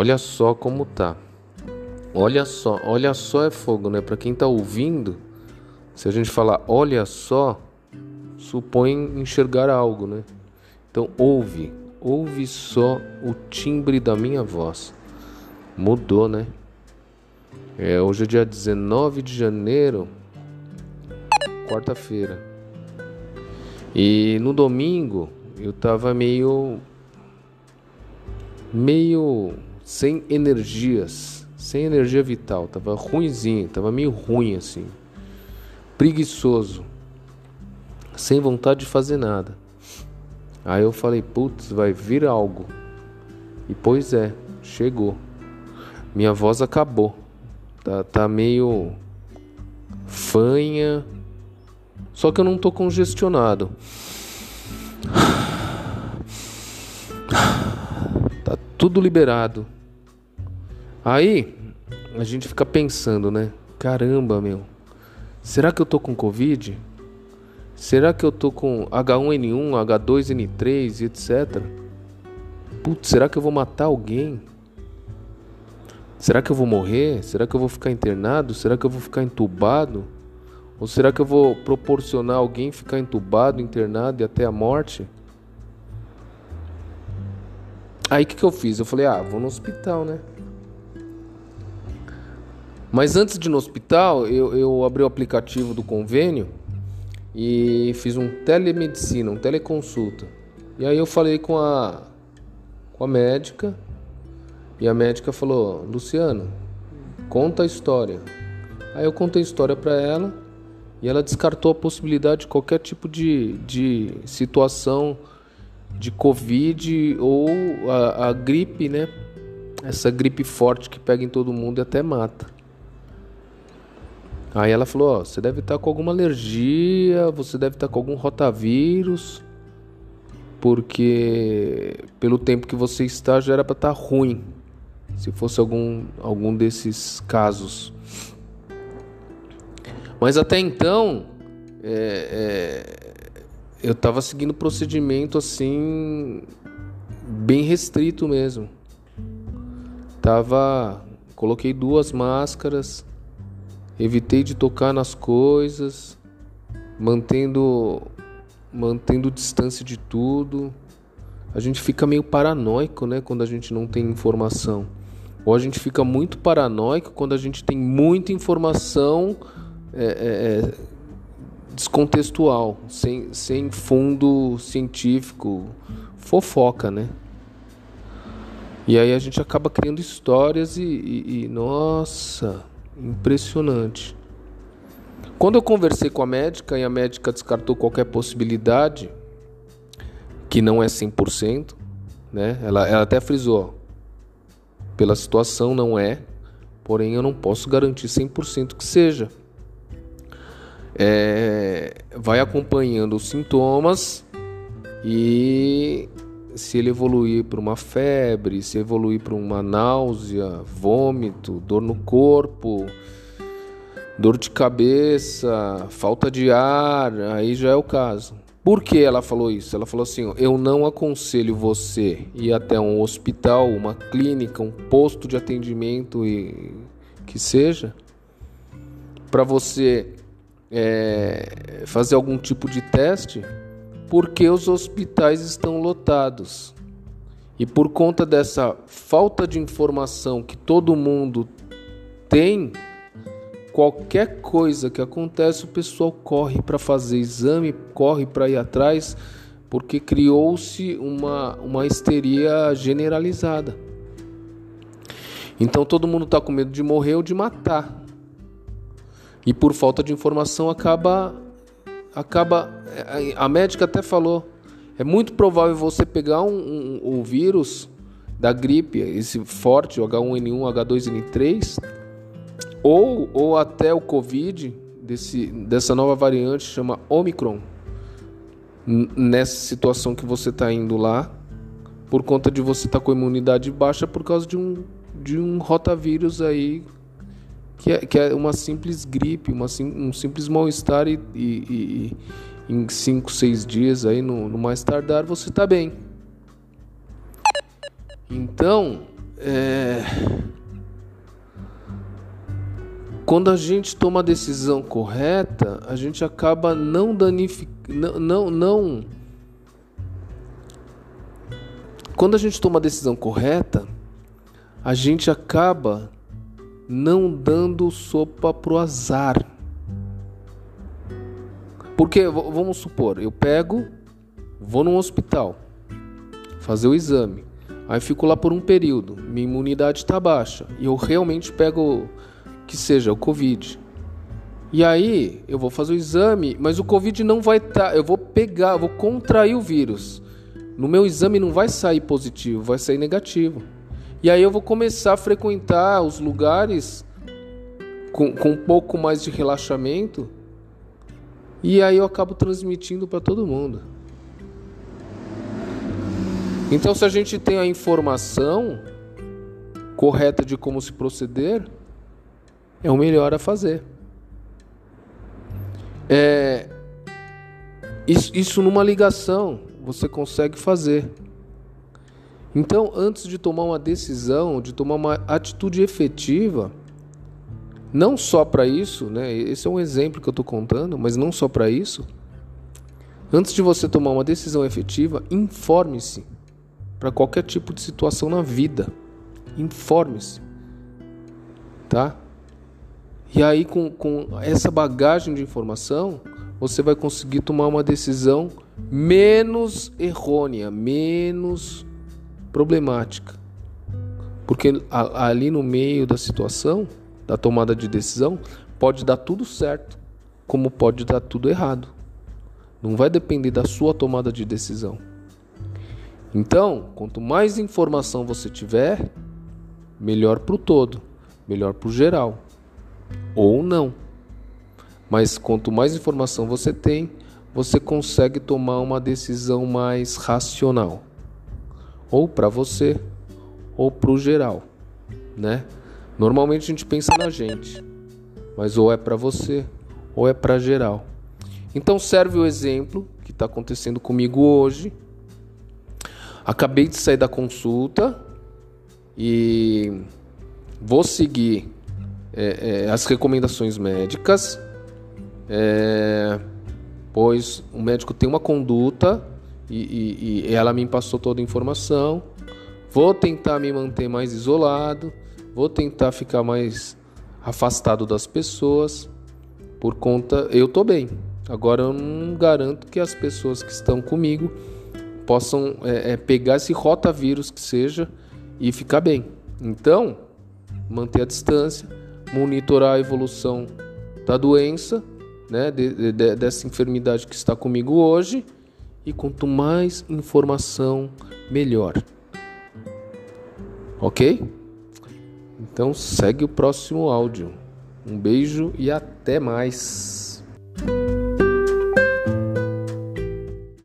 Olha só como tá. Olha só, olha só é fogo, né? Para quem tá ouvindo, se a gente falar olha só, supõe enxergar algo, né? Então ouve, ouve só o timbre da minha voz. Mudou, né? É, hoje é dia 19 de janeiro, quarta-feira. E no domingo eu tava meio meio sem energias, sem energia vital, tava ruimzinho, tava meio ruim assim. Preguiçoso. Sem vontade de fazer nada. Aí eu falei, putz, vai vir algo. E pois é, chegou. Minha voz acabou. Tá, tá meio fanha. Só que eu não tô congestionado. Tá tudo liberado. Aí a gente fica pensando, né? Caramba, meu. Será que eu tô com Covid? Será que eu tô com H1N1, H2N3 e etc? Putz, será que eu vou matar alguém? Será que eu vou morrer? Será que eu vou ficar internado? Será que eu vou ficar entubado? Ou será que eu vou proporcionar alguém ficar entubado, internado e até a morte? Aí o que, que eu fiz? Eu falei, ah, vou no hospital, né? Mas antes de ir no hospital, eu, eu abri o aplicativo do convênio e fiz um telemedicina, um teleconsulta. E aí eu falei com a com a médica e a médica falou: "Luciano, conta a história". Aí eu contei a história para ela e ela descartou a possibilidade de qualquer tipo de, de situação de covid ou a, a gripe, né? Essa gripe forte que pega em todo mundo e até mata. Aí ela falou: ó, você deve estar com alguma alergia, você deve estar com algum rotavírus, porque pelo tempo que você está já era para estar ruim, se fosse algum, algum desses casos. Mas até então, é, é, eu estava seguindo procedimento assim, bem restrito mesmo. Tava, coloquei duas máscaras Evitei de tocar nas coisas, mantendo mantendo distância de tudo. A gente fica meio paranoico, né, quando a gente não tem informação. Ou a gente fica muito paranoico quando a gente tem muita informação é, é, é descontextual, sem, sem fundo científico, fofoca, né? E aí a gente acaba criando histórias e, e, e nossa, Impressionante. Quando eu conversei com a médica e a médica descartou qualquer possibilidade, que não é 100%, né? Ela, ela até frisou, pela situação não é, porém eu não posso garantir 100% que seja. É, vai acompanhando os sintomas e se ele evoluir para uma febre, se evoluir para uma náusea, vômito, dor no corpo, dor de cabeça, falta de ar, aí já é o caso. Por que ela falou isso? Ela falou assim: eu não aconselho você ir até um hospital, uma clínica, um posto de atendimento e que seja, para você é, fazer algum tipo de teste porque os hospitais estão lotados. E por conta dessa falta de informação que todo mundo tem, qualquer coisa que acontece, o pessoal corre para fazer exame, corre para ir atrás, porque criou-se uma, uma histeria generalizada. Então todo mundo está com medo de morrer ou de matar. E por falta de informação acaba acaba. A médica até falou: é muito provável você pegar um, um, um vírus da gripe, esse forte, o H1N1, H2N3, ou, ou até o Covid, desse, dessa nova variante chama Omicron, nessa situação que você está indo lá, por conta de você estar tá com imunidade baixa por causa de um, de um rotavírus aí que é, que é uma simples gripe, uma, um simples mal-estar e, e, e, em 5, 6 dias aí no, no, mais tardar você está bem. Então, é... quando a gente toma a decisão correta, a gente acaba não danificando, não, não, Quando a gente toma a decisão correta, a gente acaba não dando sopa pro azar. Porque vamos supor, eu pego, vou num hospital fazer o exame. Aí fico lá por um período, minha imunidade está baixa e eu realmente pego que seja o Covid. E aí eu vou fazer o exame, mas o Covid não vai estar, tá, eu vou pegar, vou contrair o vírus. No meu exame não vai sair positivo, vai sair negativo. E aí eu vou começar a frequentar os lugares com, com um pouco mais de relaxamento. E aí eu acabo transmitindo para todo mundo. Então, se a gente tem a informação correta de como se proceder, é o melhor a fazer. É, isso, isso numa ligação você consegue fazer. Então, antes de tomar uma decisão, de tomar uma atitude efetiva, não só para isso, né? Esse é um exemplo que eu estou contando, mas não só para isso. Antes de você tomar uma decisão efetiva, informe-se para qualquer tipo de situação na vida. Informe-se. Tá? E aí, com, com essa bagagem de informação, você vai conseguir tomar uma decisão menos errônea, menos problemática. Porque ali no meio da situação, da tomada de decisão, pode dar tudo certo, como pode dar tudo errado. Não vai depender da sua tomada de decisão. Então, quanto mais informação você tiver, melhor para o todo, melhor para o geral. Ou não. Mas quanto mais informação você tem, você consegue tomar uma decisão mais racional. Ou para você, ou para o geral, né? Normalmente a gente pensa na gente, mas ou é para você, ou é para geral. Então serve o exemplo que está acontecendo comigo hoje Acabei de sair da consulta e vou seguir é, é, as recomendações médicas, é, pois o médico tem uma conduta e, e, e ela me passou toda a informação. Vou tentar me manter mais isolado, vou tentar ficar mais afastado das pessoas por conta. Eu tô bem. Agora eu não garanto que as pessoas que estão comigo possam é, é, pegar esse rotavírus que seja e ficar bem. Então, manter a distância, monitorar a evolução da doença, né, de, de, dessa enfermidade que está comigo hoje, e quanto mais informação, melhor. Ok? Então segue o próximo áudio. Um beijo e até mais.